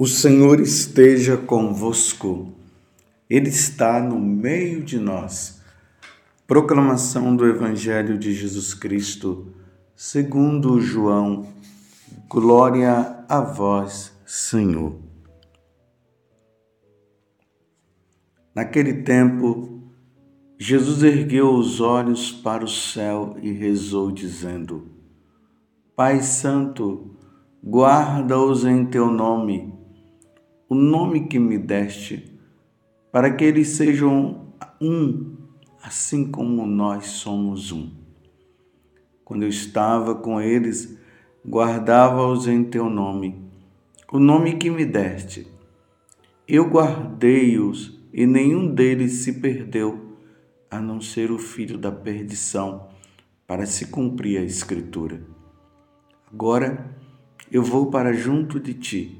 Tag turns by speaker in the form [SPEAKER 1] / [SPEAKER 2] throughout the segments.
[SPEAKER 1] O Senhor esteja convosco, Ele está no meio de nós. Proclamação do Evangelho de Jesus Cristo, segundo João. Glória a vós, Senhor. Naquele tempo, Jesus ergueu os olhos para o céu e rezou, dizendo: Pai Santo, guarda-os em teu nome o nome que me deste, para que eles sejam um, assim como nós somos um. Quando eu estava com eles, guardava-os em teu nome, o nome que me deste. Eu guardei-os e nenhum deles se perdeu, a não ser o filho da perdição, para se cumprir a Escritura. Agora eu vou para junto de ti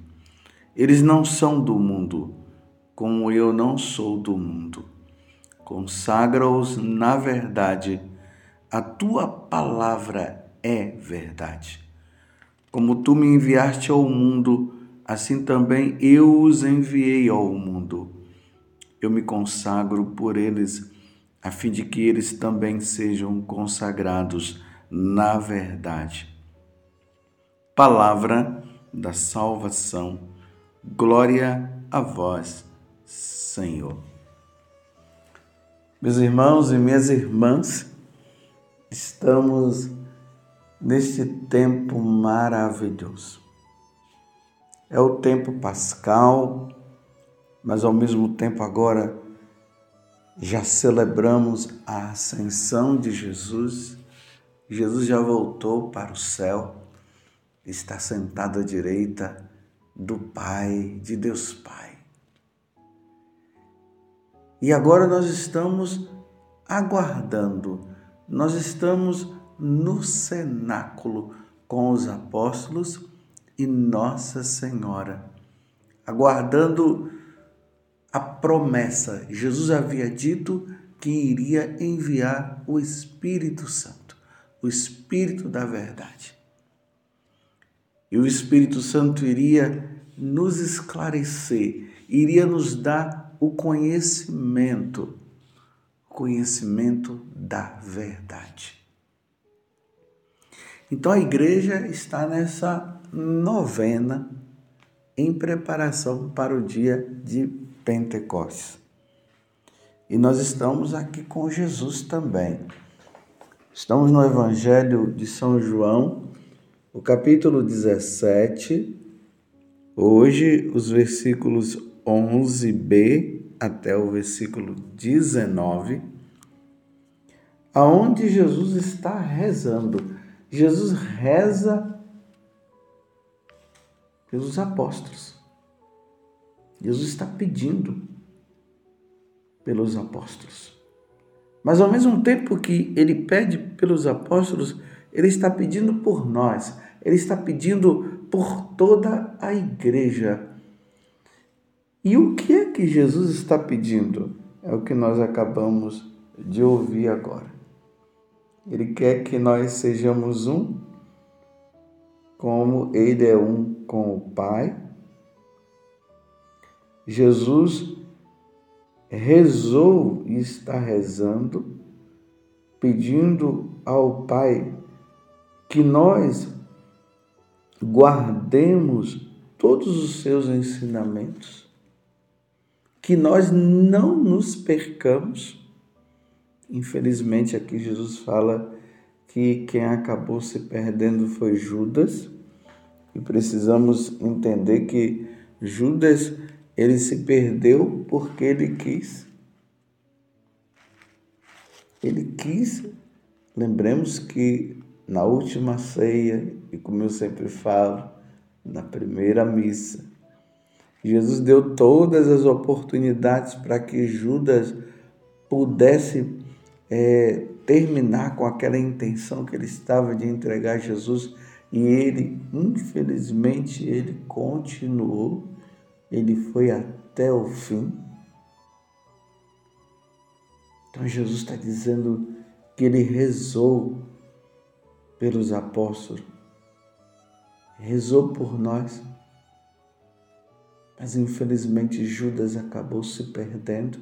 [SPEAKER 1] Eles não são do mundo, como eu não sou do mundo. Consagra-os na verdade. A tua palavra é verdade. Como tu me enviaste ao mundo, assim também eu os enviei ao mundo. Eu me consagro por eles, a fim de que eles também sejam consagrados na verdade. Palavra da salvação Glória a vós, Senhor. Meus irmãos e minhas irmãs, estamos neste tempo maravilhoso. É o tempo pascal, mas ao mesmo tempo agora já celebramos a ascensão de Jesus. Jesus já voltou para o céu, está sentado à direita do Pai, de Deus Pai. E agora nós estamos aguardando, nós estamos no cenáculo com os apóstolos e Nossa Senhora, aguardando a promessa. Jesus havia dito que iria enviar o Espírito Santo, o Espírito da Verdade. E o Espírito Santo iria nos esclarecer, iria nos dar o conhecimento, conhecimento da verdade. Então a igreja está nessa novena em preparação para o dia de Pentecostes. E nós estamos aqui com Jesus também. Estamos no Evangelho de São João, o capítulo 17, hoje os versículos 11b até o versículo 19, aonde Jesus está rezando. Jesus reza pelos apóstolos. Jesus está pedindo pelos apóstolos. Mas ao mesmo tempo que ele pede pelos apóstolos, ele está pedindo por nós, ele está pedindo por toda a igreja. E o que é que Jesus está pedindo? É o que nós acabamos de ouvir agora. Ele quer que nós sejamos um, como Ele é um com o Pai. Jesus rezou e está rezando, pedindo ao Pai que nós guardemos todos os seus ensinamentos, que nós não nos percamos. Infelizmente, aqui Jesus fala que quem acabou se perdendo foi Judas, e precisamos entender que Judas ele se perdeu porque ele quis. Ele quis. Lembremos que na última ceia, e como eu sempre falo, na primeira missa, Jesus deu todas as oportunidades para que Judas pudesse é, terminar com aquela intenção que ele estava de entregar Jesus e ele, infelizmente, ele continuou, ele foi até o fim. Então Jesus está dizendo que ele rezou pelos apóstolos, rezou por nós, mas infelizmente Judas acabou se perdendo.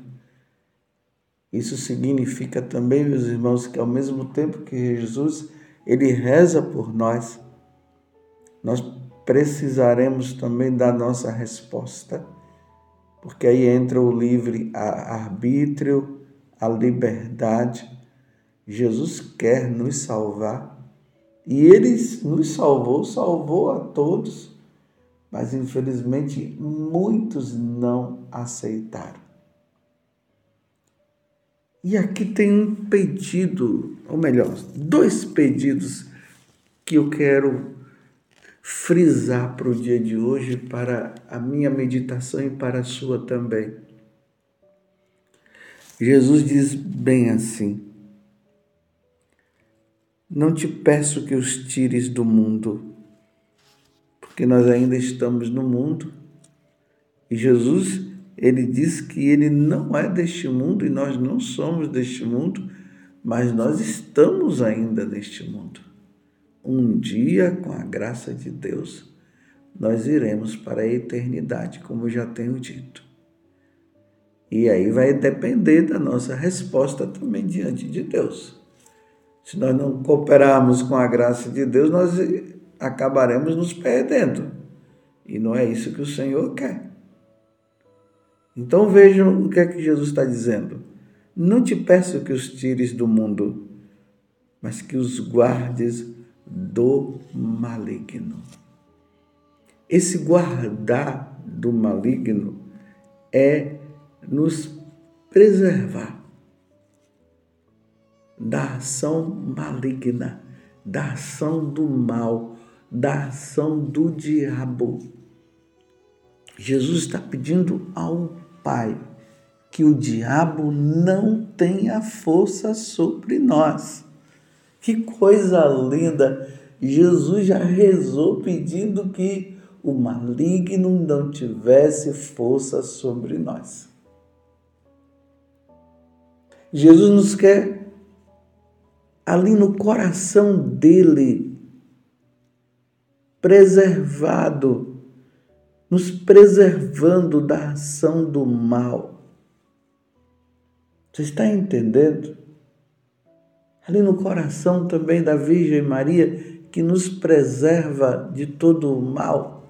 [SPEAKER 1] Isso significa também, meus irmãos, que ao mesmo tempo que Jesus ele reza por nós, nós precisaremos também dar nossa resposta, porque aí entra o livre arbítrio, a liberdade. Jesus quer nos salvar e ele nos salvou, salvou a todos, mas infelizmente muitos não aceitaram. E aqui tem um pedido, ou melhor, dois pedidos que eu quero frisar para o dia de hoje, para a minha meditação e para a sua também. Jesus diz bem assim: Não te peço que os tires do mundo, porque nós ainda estamos no mundo. E Jesus, ele diz que ele não é deste mundo e nós não somos deste mundo, mas nós estamos ainda neste mundo. Um dia, com a graça de Deus, nós iremos para a eternidade, como eu já tenho dito. E aí vai depender da nossa resposta também diante de Deus. Se nós não cooperarmos com a graça de Deus, nós acabaremos nos perdendo. E não é isso que o Senhor quer. Então vejam o que é que Jesus está dizendo. Não te peço que os tires do mundo, mas que os guardes do maligno. Esse guardar do maligno é nos preservar da ação maligna, da ação do mal, da ação do diabo. Jesus está pedindo ao Pai que o diabo não tenha força sobre nós. Que coisa linda! Jesus já rezou pedindo que o maligno não tivesse força sobre nós. Jesus nos quer ali no coração dele, preservado, nos preservando da ação do mal. Você está entendendo? ali no coração também da Virgem Maria, que nos preserva de todo o mal.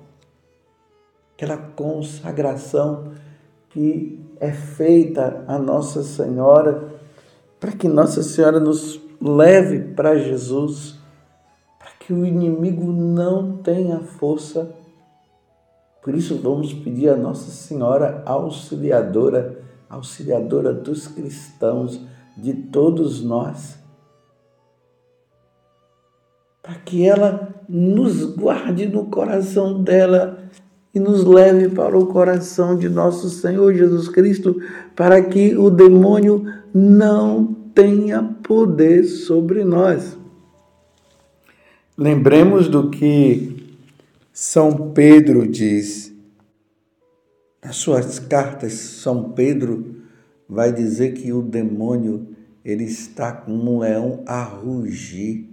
[SPEAKER 1] Aquela consagração que é feita a Nossa Senhora, para que Nossa Senhora nos leve para Jesus, para que o inimigo não tenha força. Por isso, vamos pedir a Nossa Senhora auxiliadora, auxiliadora dos cristãos, de todos nós para que ela nos guarde no coração dela e nos leve para o coração de nosso Senhor Jesus Cristo, para que o demônio não tenha poder sobre nós. Lembremos do que São Pedro diz. Nas suas cartas, São Pedro vai dizer que o demônio ele está como um leão a rugir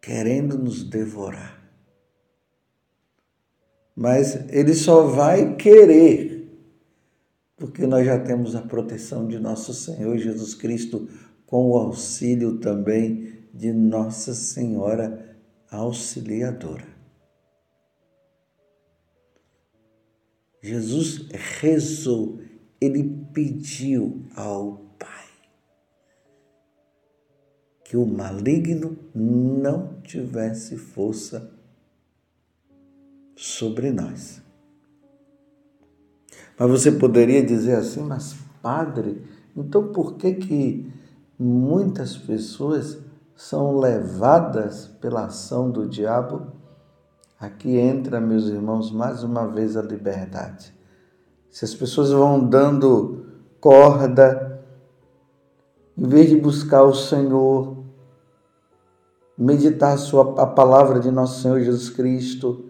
[SPEAKER 1] querendo nos devorar. Mas ele só vai querer, porque nós já temos a proteção de nosso Senhor Jesus Cristo, com o auxílio também de Nossa Senhora Auxiliadora. Jesus rezou, ele pediu ao que o maligno não tivesse força sobre nós. Mas você poderia dizer assim, mas padre, então por que que muitas pessoas são levadas pela ação do diabo? Aqui entra, meus irmãos, mais uma vez a liberdade. Se as pessoas vão dando corda, em vez de buscar o Senhor, meditar a, sua, a palavra de nosso Senhor Jesus Cristo,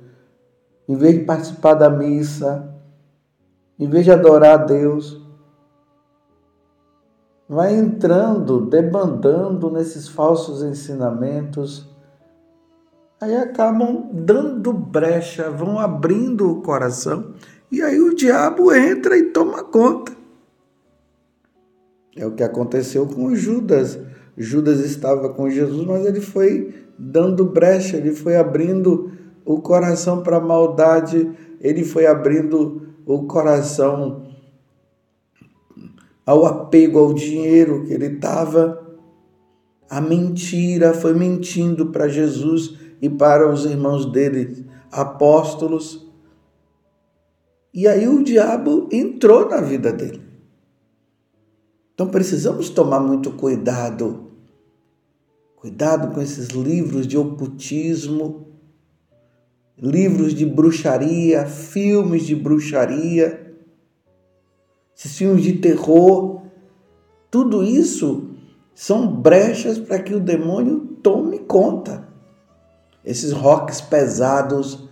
[SPEAKER 1] em vez de participar da missa, em vez de adorar a Deus, vai entrando, debandando nesses falsos ensinamentos, aí acabam dando brecha, vão abrindo o coração, e aí o diabo entra e toma conta. É o que aconteceu com Judas. Judas estava com Jesus, mas ele foi dando brecha, ele foi abrindo o coração para a maldade, ele foi abrindo o coração ao apego ao dinheiro que ele estava. A mentira foi mentindo para Jesus e para os irmãos dele, apóstolos. E aí o diabo entrou na vida dele. Então precisamos tomar muito cuidado. Cuidado com esses livros de ocultismo, livros de bruxaria, filmes de bruxaria esses filmes de terror, tudo isso são brechas para que o demônio tome conta. Esses rocks pesados.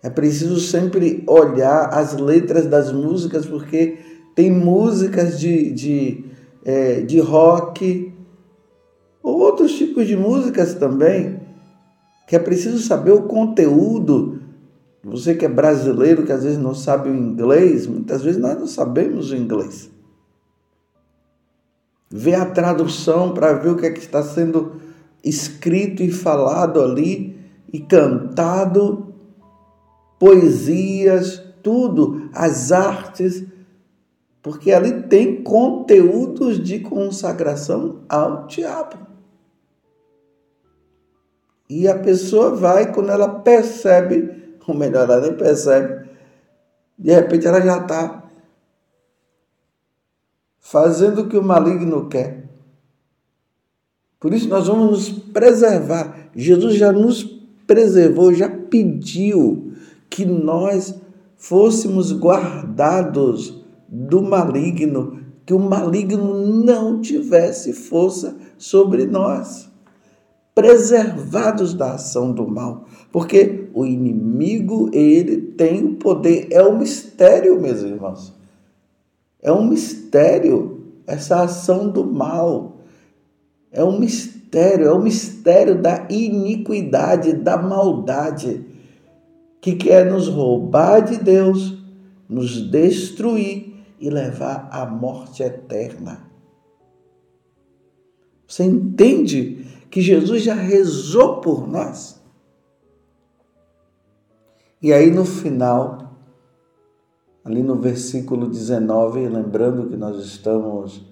[SPEAKER 1] É preciso sempre olhar as letras das músicas, porque tem músicas de, de, é, de rock, ou outros tipos de músicas também, que é preciso saber o conteúdo você que é brasileiro, que às vezes não sabe o inglês, muitas vezes nós não sabemos o inglês. Vê a tradução para ver o que, é que está sendo escrito e falado ali e cantado, poesias, tudo, as artes, porque ali tem conteúdos de consagração ao diabo. E a pessoa vai, quando ela percebe ou melhor, ela nem percebe. De repente ela já está fazendo o que o maligno quer. Por isso nós vamos nos preservar. Jesus já nos preservou, já pediu que nós fôssemos guardados do maligno, que o maligno não tivesse força sobre nós, preservados da ação do mal. Porque o inimigo, ele tem o poder, é um mistério, meus irmãos. É um mistério essa ação do mal. É um mistério, é o um mistério da iniquidade, da maldade, que quer nos roubar de Deus, nos destruir e levar à morte eterna. Você entende que Jesus já rezou por nós? E aí no final, ali no versículo 19, lembrando que nós estamos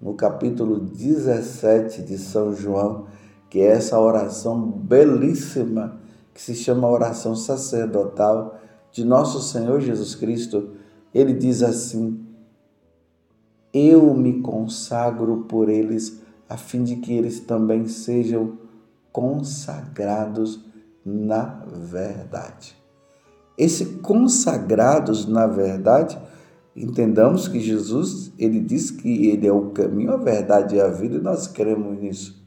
[SPEAKER 1] no capítulo 17 de São João, que é essa oração belíssima que se chama oração sacerdotal de nosso Senhor Jesus Cristo, ele diz assim: Eu me consagro por eles, a fim de que eles também sejam consagrados na verdade. Esse consagrados, na verdade, entendamos que Jesus, ele diz que ele é o caminho, a verdade e a vida, e nós cremos nisso.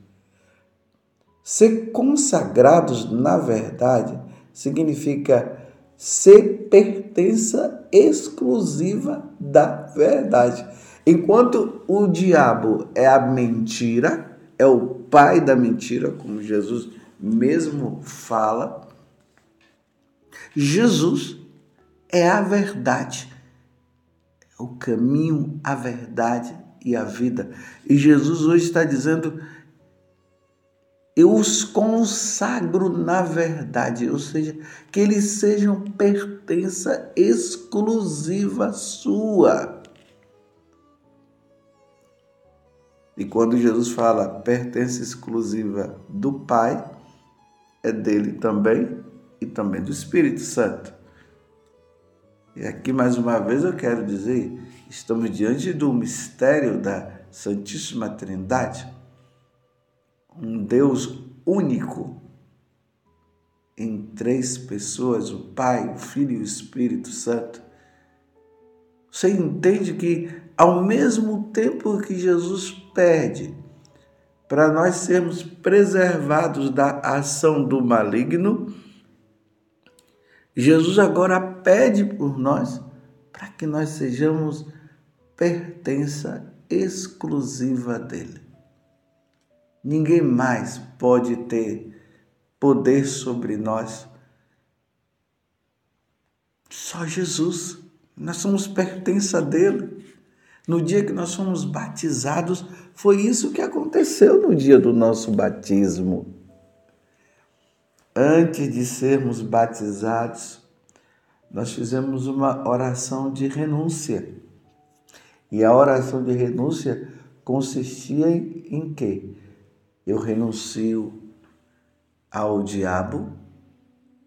[SPEAKER 1] Ser consagrados na verdade significa ser pertença exclusiva da verdade. Enquanto o diabo é a mentira, é o pai da mentira, como Jesus mesmo fala, Jesus é a verdade, é o caminho, a verdade e a vida. E Jesus hoje está dizendo: eu os consagro na verdade, ou seja, que eles sejam pertença exclusiva sua. E quando Jesus fala pertença exclusiva do Pai, é dele também e também do Espírito Santo. E aqui mais uma vez eu quero dizer, estamos diante do mistério da Santíssima Trindade, um Deus único, em três pessoas, o Pai, o Filho e o Espírito Santo, você entende que ao mesmo tempo que Jesus pede para nós sermos preservados da ação do maligno, Jesus agora pede por nós para que nós sejamos pertença exclusiva dele. Ninguém mais pode ter poder sobre nós. Só Jesus. Nós somos pertença dele. No dia que nós fomos batizados, foi isso que aconteceu no dia do nosso batismo. Antes de sermos batizados, nós fizemos uma oração de renúncia. E a oração de renúncia consistia em, em quê? Eu renuncio ao diabo,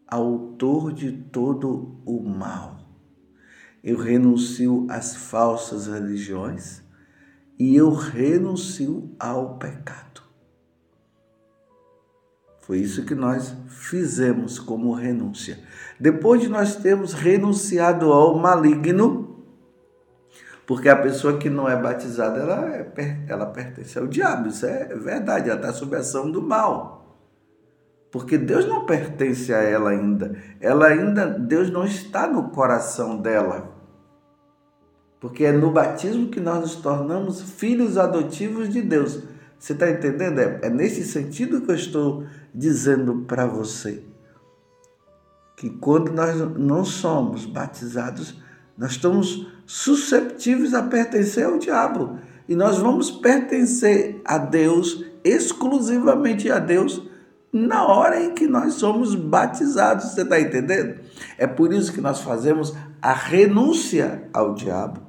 [SPEAKER 1] autor de todo o mal. Eu renuncio às falsas religiões e eu renuncio ao pecado. Foi isso que nós fizemos como renúncia. Depois de nós termos renunciado ao maligno, porque a pessoa que não é batizada, ela, é, ela pertence ao diabo, isso é verdade, ela está sob ação do mal. Porque Deus não pertence a ela ainda. Ela ainda, Deus não está no coração dela. Porque é no batismo que nós nos tornamos filhos adotivos de Deus. Você está entendendo? É, é nesse sentido que eu estou dizendo para você. Que quando nós não somos batizados, nós estamos susceptíveis a pertencer ao diabo. E nós vamos pertencer a Deus, exclusivamente a Deus, na hora em que nós somos batizados. Você está entendendo? É por isso que nós fazemos a renúncia ao diabo.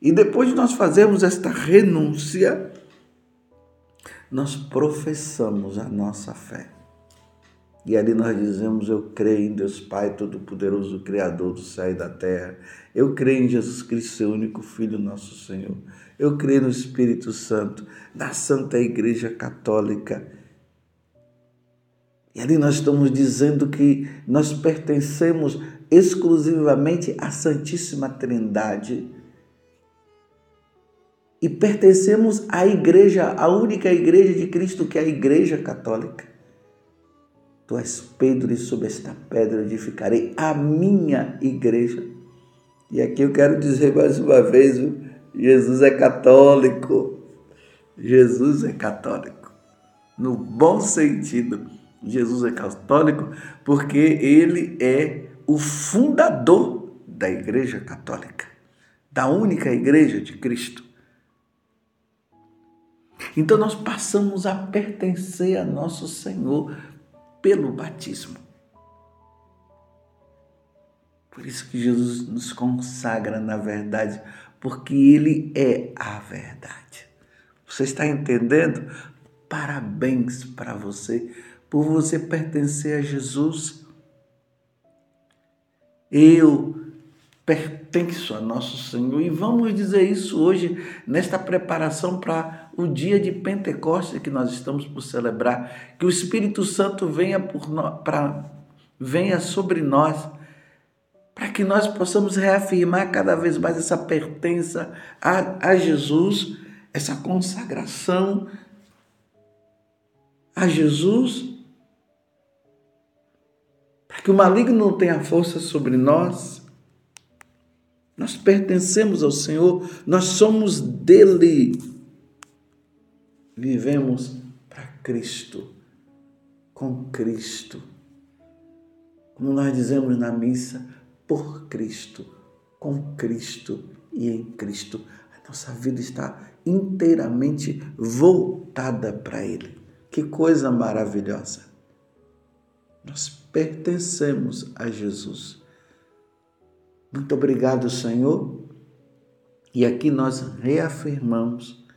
[SPEAKER 1] E depois de nós fazermos esta renúncia, nós professamos a nossa fé. E ali nós dizemos: Eu creio em Deus Pai Todo-Poderoso, Criador do céu e da terra. Eu creio em Jesus Cristo, seu único Filho, nosso Senhor. Eu creio no Espírito Santo, na Santa Igreja Católica e ali nós estamos dizendo que nós pertencemos exclusivamente à Santíssima Trindade. E pertencemos à igreja, à única igreja de Cristo, que é a Igreja Católica. Tu és Pedro, e sob esta pedra edificarei a minha igreja. E aqui eu quero dizer mais uma vez: Jesus é católico. Jesus é católico. No bom sentido Jesus é católico porque ele é o fundador da Igreja Católica, da única Igreja de Cristo. Então nós passamos a pertencer a nosso Senhor pelo batismo. Por isso que Jesus nos consagra na verdade, porque Ele é a verdade. Você está entendendo? Parabéns para você por você pertencer a Jesus. Eu pertenço a nosso Senhor e vamos dizer isso hoje nesta preparação para o dia de Pentecostes que nós estamos por celebrar, que o Espírito Santo venha por nós, para venha sobre nós, para que nós possamos reafirmar cada vez mais essa pertença a, a Jesus, essa consagração a Jesus que o maligno não tenha força sobre nós. Nós pertencemos ao Senhor, nós somos dele. Vivemos para Cristo, com Cristo. Como nós dizemos na missa, por Cristo, com Cristo e em Cristo. A nossa vida está inteiramente voltada para Ele. Que coisa maravilhosa! Nós pertencemos a Jesus. Muito obrigado, Senhor. E aqui nós reafirmamos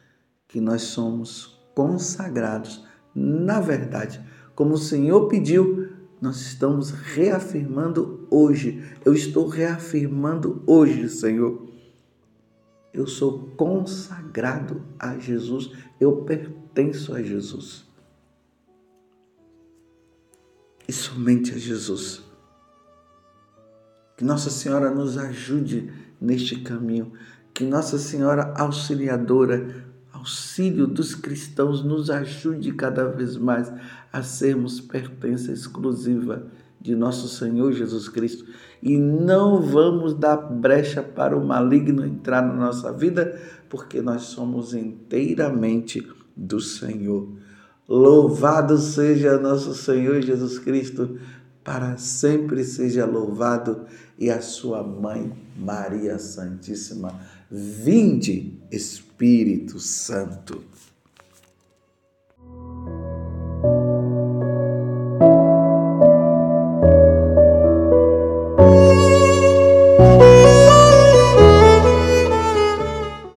[SPEAKER 1] que nós somos consagrados, na verdade, como o Senhor pediu, nós estamos reafirmando hoje. Eu estou reafirmando hoje, Senhor. Eu sou consagrado a Jesus, eu pertenço a Jesus. e somente a Jesus. Que Nossa Senhora nos ajude neste caminho, que Nossa Senhora Auxiliadora, auxílio dos cristãos, nos ajude cada vez mais a sermos pertença exclusiva de nosso Senhor Jesus Cristo e não vamos dar brecha para o maligno entrar na nossa vida, porque nós somos inteiramente do Senhor. Louvado seja nosso Senhor Jesus Cristo, para sempre seja louvado, e a sua mãe, Maria Santíssima. Vinde, Espírito Santo.